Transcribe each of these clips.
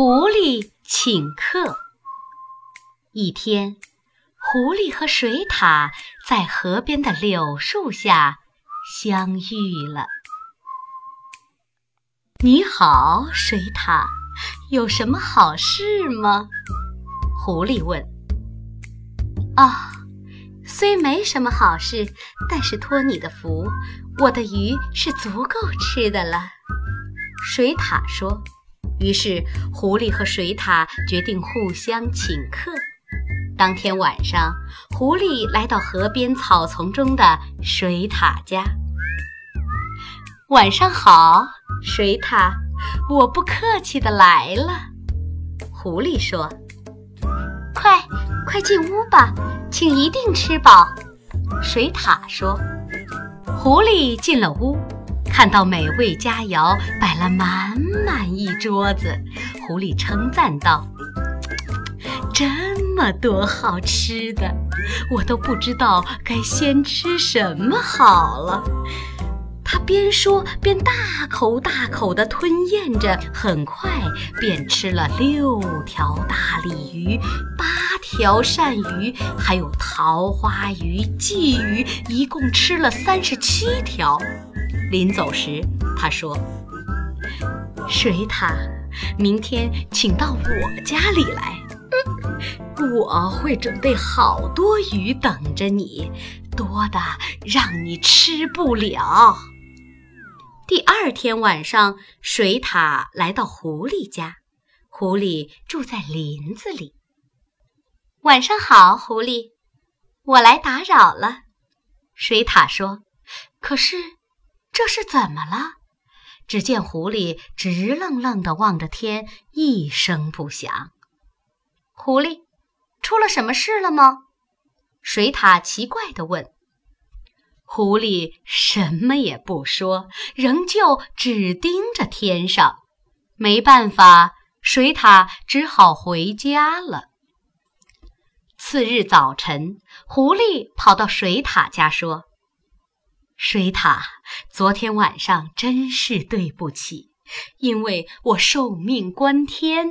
狐狸请客。一天，狐狸和水獭在河边的柳树下相遇了。你好，水獭，有什么好事吗？狐狸问。哦，虽没什么好事，但是托你的福，我的鱼是足够吃的了。水獭说。于是，狐狸和水獭决定互相请客。当天晚上，狐狸来到河边草丛中的水獭家。晚上好，水獭，我不客气的来了。狐狸说：“快，快进屋吧，请一定吃饱。”水獭说。狐狸进了屋。看到美味佳肴摆了满满一桌子，狐狸称赞道：“这么多好吃的，我都不知道该先吃什么好了。”他边说边大口大口地吞咽着，很快便吃了六条大鲤鱼、八条鳝鱼，还有桃花鱼、鲫鱼，一共吃了三十七条。临走时，他说：“水獭，明天请到我家里来，我会准备好多鱼等着你，多的让你吃不了。”第二天晚上，水獭来到狐狸家，狐狸住在林子里。晚上好，狐狸，我来打扰了。水獭说：“可是。”这是怎么了？只见狐狸直愣愣地望着天，一声不响。狐狸，出了什么事了吗？水獭奇怪地问。狐狸什么也不说，仍旧只盯着天上。没办法，水獭只好回家了。次日早晨，狐狸跑到水獭家说。水獭，昨天晚上真是对不起，因为我受命关天，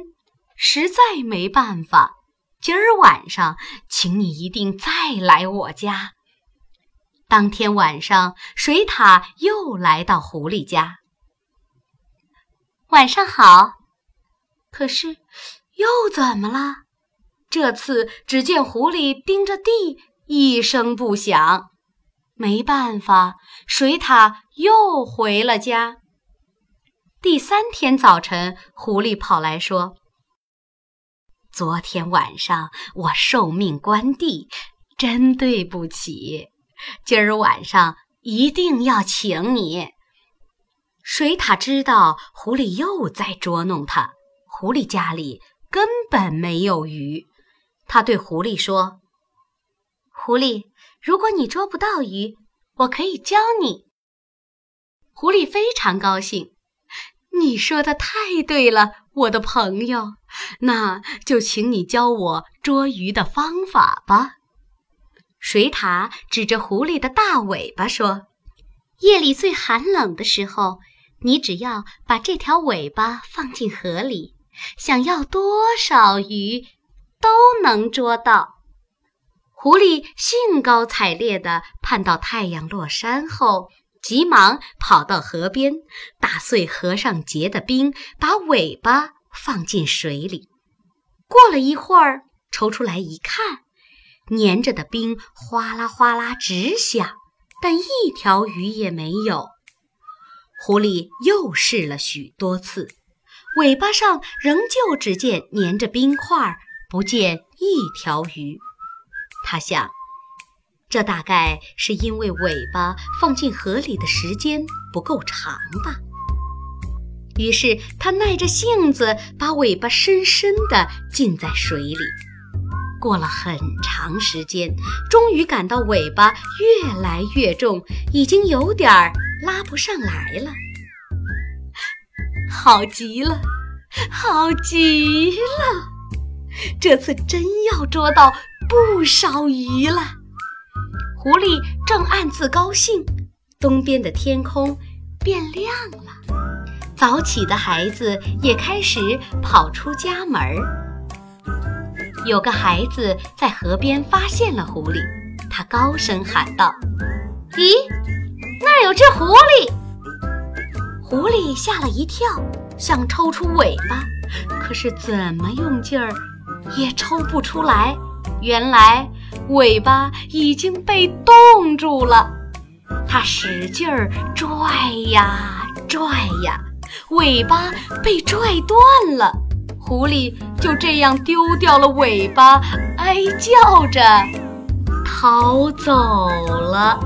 实在没办法。今儿晚上，请你一定再来我家。当天晚上，水獭又来到狐狸家。晚上好，可是又怎么了？这次只见狐狸盯着地，一声不响。没办法，水獭又回了家。第三天早晨，狐狸跑来说：“昨天晚上我受命关地，真对不起。今儿晚上一定要请你。”水獭知道狐狸又在捉弄他，狐狸家里根本没有鱼。他对狐狸说：“狐狸。”如果你捉不到鱼，我可以教你。狐狸非常高兴。你说的太对了，我的朋友。那就请你教我捉鱼的方法吧。水獭指着狐狸的大尾巴说：“夜里最寒冷的时候，你只要把这条尾巴放进河里，想要多少鱼都能捉到。”狐狸兴高采烈地盼到太阳落山后，急忙跑到河边，打碎河上结的冰，把尾巴放进水里。过了一会儿，抽出来一看，粘着的冰哗啦哗啦直响，但一条鱼也没有。狐狸又试了许多次，尾巴上仍旧只见粘着冰块，不见一条鱼。他想，这大概是因为尾巴放进河里的时间不够长吧。于是他耐着性子把尾巴深深地浸在水里。过了很长时间，终于感到尾巴越来越重，已经有点儿拉不上来了。好极了，好极了！这次真要捉到。不少鱼了，狐狸正暗自高兴。东边的天空变亮了，早起的孩子也开始跑出家门。有个孩子在河边发现了狐狸，他高声喊道：“咦，那儿有只狐狸！”狐狸吓了一跳，想抽出尾巴，可是怎么用劲儿也抽不出来。原来尾巴已经被冻住了。它使劲儿拽呀拽呀，尾巴被拽断了。狐狸就这样丢掉了尾巴，哀叫着逃走了。